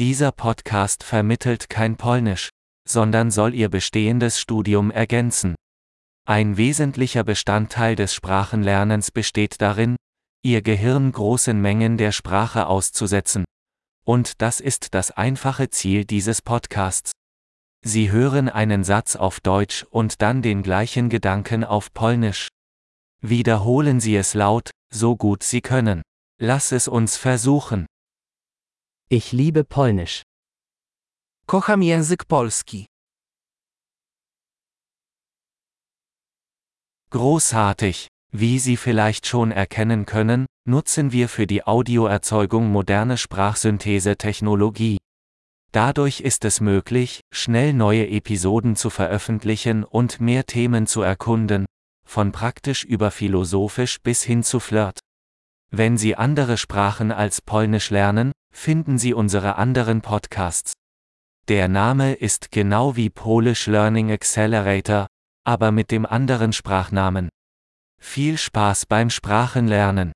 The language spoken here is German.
Dieser Podcast vermittelt kein Polnisch, sondern soll Ihr bestehendes Studium ergänzen. Ein wesentlicher Bestandteil des Sprachenlernens besteht darin, Ihr Gehirn großen Mengen der Sprache auszusetzen. Und das ist das einfache Ziel dieses Podcasts. Sie hören einen Satz auf Deutsch und dann den gleichen Gedanken auf Polnisch. Wiederholen Sie es laut, so gut Sie können. Lass es uns versuchen. Ich liebe Polnisch. Kocham język polski. Großartig! Wie Sie vielleicht schon erkennen können, nutzen wir für die Audioerzeugung moderne Sprachsynthese-Technologie. Dadurch ist es möglich, schnell neue Episoden zu veröffentlichen und mehr Themen zu erkunden, von praktisch über philosophisch bis hin zu Flirt. Wenn Sie andere Sprachen als Polnisch lernen, finden Sie unsere anderen Podcasts. Der Name ist genau wie Polish Learning Accelerator, aber mit dem anderen Sprachnamen. Viel Spaß beim Sprachenlernen!